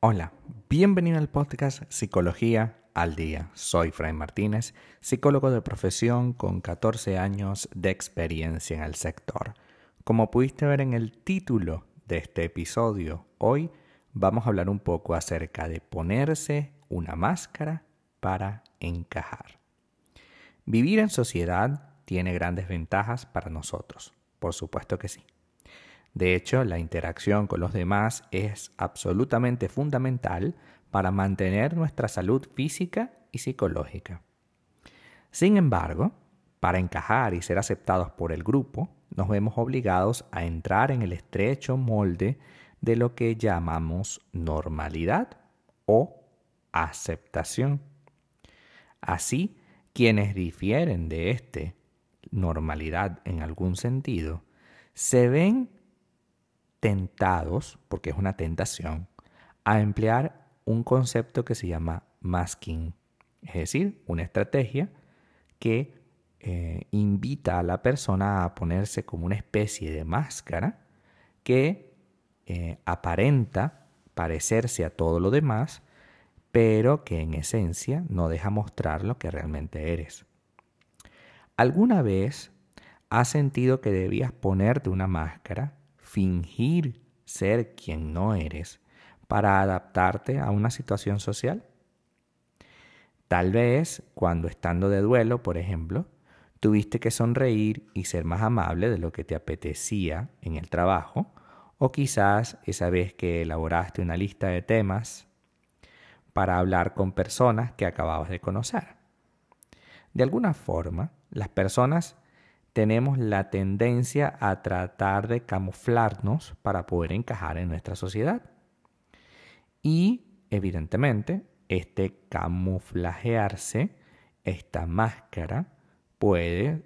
Hola, bienvenido al podcast Psicología al Día. Soy Fray Martínez, psicólogo de profesión con 14 años de experiencia en el sector. Como pudiste ver en el título de este episodio, hoy vamos a hablar un poco acerca de ponerse una máscara para encajar. Vivir en sociedad tiene grandes ventajas para nosotros, por supuesto que sí. De hecho, la interacción con los demás es absolutamente fundamental para mantener nuestra salud física y psicológica. Sin embargo, para encajar y ser aceptados por el grupo, nos vemos obligados a entrar en el estrecho molde de lo que llamamos normalidad o aceptación. Así, quienes difieren de este normalidad en algún sentido, se ven tentados, porque es una tentación, a emplear un concepto que se llama masking, es decir, una estrategia que eh, invita a la persona a ponerse como una especie de máscara que eh, aparenta parecerse a todo lo demás, pero que en esencia no deja mostrar lo que realmente eres. ¿Alguna vez has sentido que debías ponerte una máscara, fingir ser quien no eres, para adaptarte a una situación social? Tal vez cuando estando de duelo, por ejemplo, tuviste que sonreír y ser más amable de lo que te apetecía en el trabajo, o quizás esa vez que elaboraste una lista de temas para hablar con personas que acababas de conocer. De alguna forma, las personas tenemos la tendencia a tratar de camuflarnos para poder encajar en nuestra sociedad. Y, evidentemente, este camuflajearse, esta máscara, puede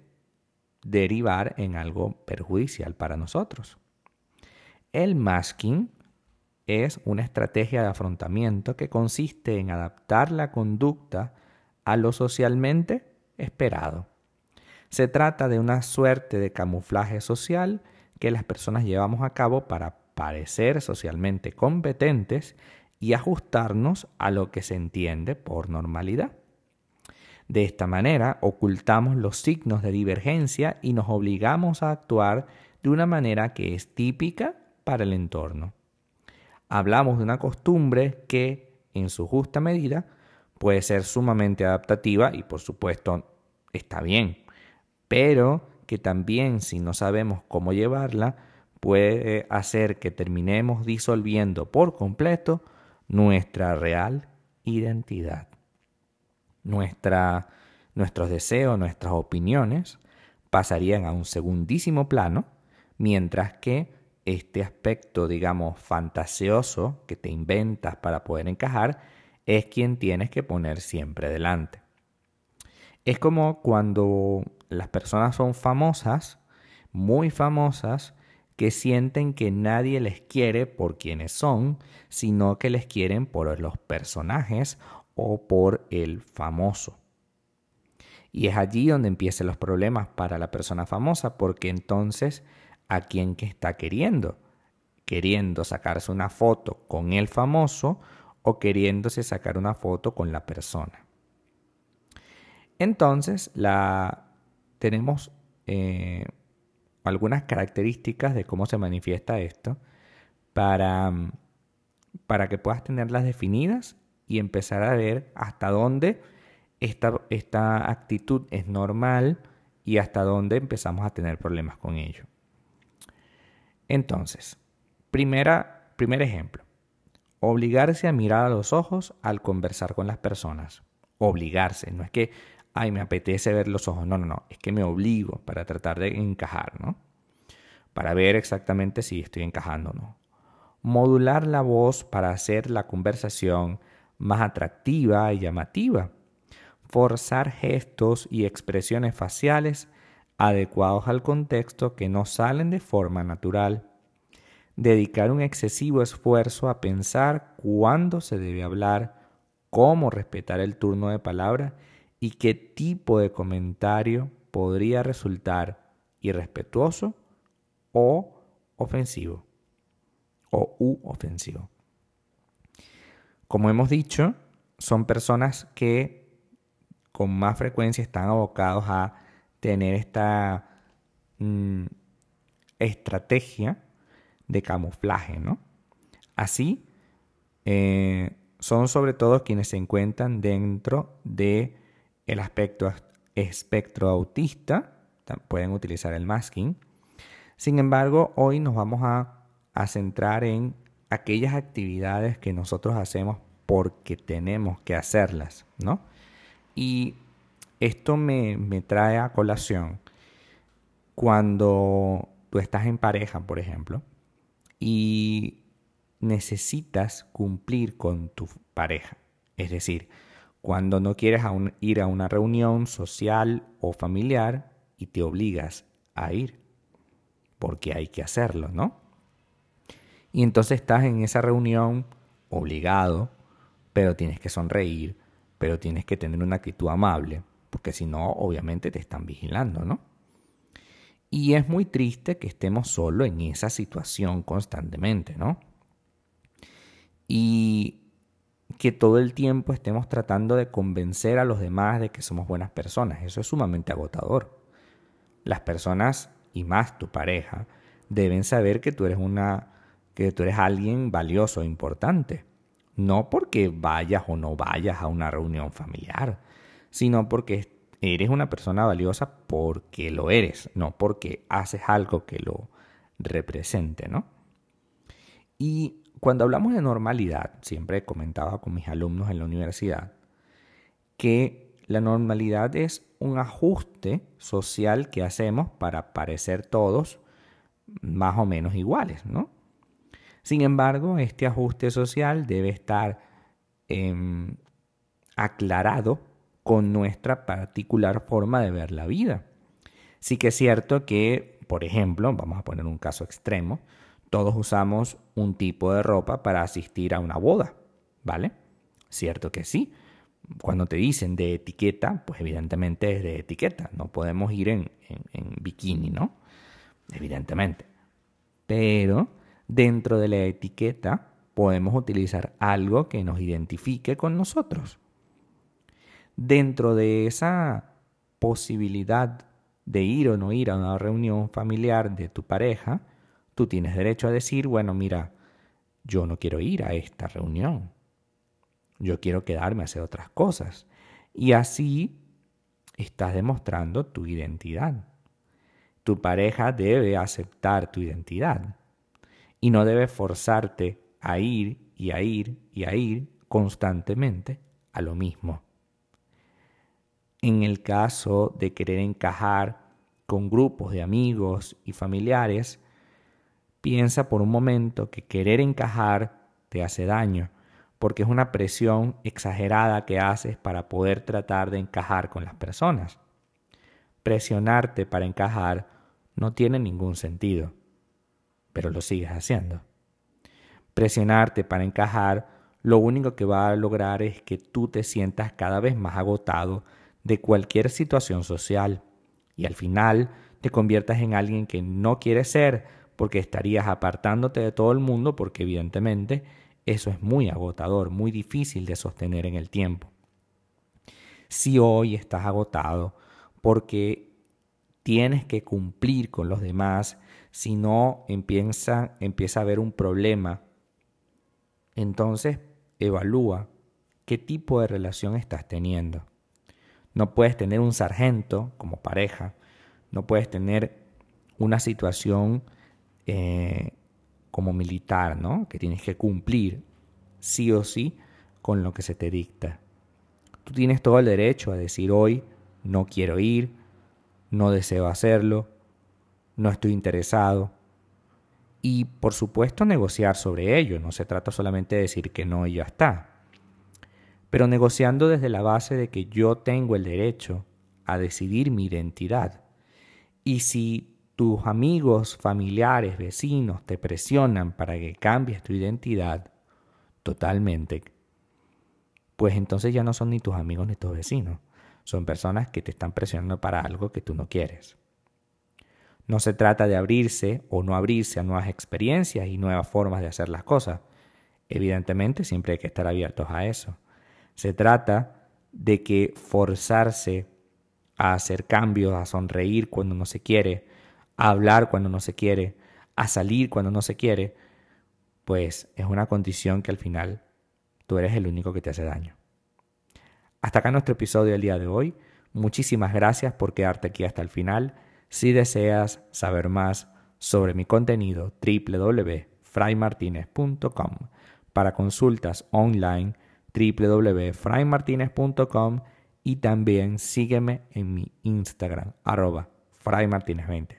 derivar en algo perjudicial para nosotros. El masking es una estrategia de afrontamiento que consiste en adaptar la conducta a lo socialmente esperado. Se trata de una suerte de camuflaje social que las personas llevamos a cabo para parecer socialmente competentes y ajustarnos a lo que se entiende por normalidad. De esta manera ocultamos los signos de divergencia y nos obligamos a actuar de una manera que es típica para el entorno. Hablamos de una costumbre que, en su justa medida, puede ser sumamente adaptativa y por supuesto está bien, pero que también si no sabemos cómo llevarla, puede hacer que terminemos disolviendo por completo nuestra real identidad nuestros deseos, nuestras opiniones pasarían a un segundísimo plano, mientras que este aspecto, digamos, fantasioso que te inventas para poder encajar, es quien tienes que poner siempre delante. Es como cuando las personas son famosas, muy famosas, que sienten que nadie les quiere por quienes son, sino que les quieren por los personajes o por el famoso. Y es allí donde empiezan los problemas para la persona famosa, porque entonces, ¿a quién que está queriendo? Queriendo sacarse una foto con el famoso o queriéndose sacar una foto con la persona. Entonces, la, tenemos eh, algunas características de cómo se manifiesta esto para, para que puedas tenerlas definidas y empezar a ver hasta dónde esta, esta actitud es normal y hasta dónde empezamos a tener problemas con ello. Entonces, primera, primer ejemplo, obligarse a mirar a los ojos al conversar con las personas. Obligarse, no es que, ay, me apetece ver los ojos, no, no, no, es que me obligo para tratar de encajar, ¿no? Para ver exactamente si estoy encajando o no. Modular la voz para hacer la conversación más atractiva y llamativa. Forzar gestos y expresiones faciales adecuados al contexto que no salen de forma natural. Dedicar un excesivo esfuerzo a pensar cuándo se debe hablar, cómo respetar el turno de palabra y qué tipo de comentario podría resultar irrespetuoso o ofensivo o u ofensivo. Como hemos dicho, son personas que con más frecuencia están abocados a tener esta mm, estrategia de camuflaje, ¿no? Así, eh, son sobre todo quienes se encuentran dentro de el aspecto espectro autista, pueden utilizar el masking. Sin embargo, hoy nos vamos a, centrar en aquellas actividades que nosotros hacemos porque tenemos que hacerlas, ¿no? Y esto me, me trae a colación cuando tú estás en pareja, por ejemplo, y necesitas cumplir con tu pareja. Es decir, cuando no quieres ir a una reunión social o familiar y te obligas a ir, porque hay que hacerlo, ¿no? Y entonces estás en esa reunión obligado, pero tienes que sonreír, pero tienes que tener una actitud amable, porque si no, obviamente te están vigilando, ¿no? Y es muy triste que estemos solo en esa situación constantemente, ¿no? Y que todo el tiempo estemos tratando de convencer a los demás de que somos buenas personas. Eso es sumamente agotador. Las personas, y más tu pareja, deben saber que tú eres una que tú eres alguien valioso e importante. No porque vayas o no vayas a una reunión familiar, sino porque eres una persona valiosa porque lo eres, no porque haces algo que lo represente, ¿no? Y cuando hablamos de normalidad, siempre comentaba con mis alumnos en la universidad que la normalidad es un ajuste social que hacemos para parecer todos más o menos iguales, ¿no? Sin embargo, este ajuste social debe estar em, aclarado con nuestra particular forma de ver la vida. Sí que es cierto que, por ejemplo, vamos a poner un caso extremo, todos usamos un tipo de ropa para asistir a una boda, ¿vale? Cierto que sí. Cuando te dicen de etiqueta, pues evidentemente es de etiqueta. No podemos ir en, en bikini, ¿no? Evidentemente. Pero dentro de la etiqueta podemos utilizar algo que nos identifique con nosotros. Dentro de esa posibilidad de ir o no ir a una reunión familiar de tu pareja, tú tienes derecho a decir, bueno, mira, yo no quiero ir a esta reunión. Yo quiero quedarme a hacer otras cosas. Y así estás demostrando tu identidad. Tu pareja debe aceptar tu identidad y no debe forzarte a ir y a ir y a ir constantemente a lo mismo. En el caso de querer encajar con grupos de amigos y familiares, Piensa por un momento que querer encajar te hace daño, porque es una presión exagerada que haces para poder tratar de encajar con las personas. Presionarte para encajar no tiene ningún sentido, pero lo sigues haciendo. Presionarte para encajar lo único que va a lograr es que tú te sientas cada vez más agotado de cualquier situación social y al final te conviertas en alguien que no quiere ser porque estarías apartándote de todo el mundo porque evidentemente eso es muy agotador, muy difícil de sostener en el tiempo. Si hoy estás agotado porque tienes que cumplir con los demás, si no empieza, empieza a haber un problema, entonces evalúa qué tipo de relación estás teniendo. No puedes tener un sargento como pareja, no puedes tener una situación eh, como militar, ¿no? Que tienes que cumplir sí o sí con lo que se te dicta. Tú tienes todo el derecho a decir hoy no quiero ir, no deseo hacerlo, no estoy interesado. Y por supuesto negociar sobre ello, no se trata solamente de decir que no y ya está. Pero negociando desde la base de que yo tengo el derecho a decidir mi identidad. Y si tus amigos, familiares, vecinos te presionan para que cambies tu identidad totalmente, pues entonces ya no son ni tus amigos ni tus vecinos. Son personas que te están presionando para algo que tú no quieres. No se trata de abrirse o no abrirse a nuevas experiencias y nuevas formas de hacer las cosas. Evidentemente siempre hay que estar abiertos a eso. Se trata de que forzarse a hacer cambios, a sonreír cuando no se quiere, a hablar cuando no se quiere, a salir cuando no se quiere, pues es una condición que al final tú eres el único que te hace daño. Hasta acá nuestro episodio del día de hoy. Muchísimas gracias por quedarte aquí hasta el final. Si deseas saber más sobre mi contenido, www.fraymartinez.com. Para consultas online, www.fraymartinez.com y también sígueme en mi Instagram, arroba fraymartinez20.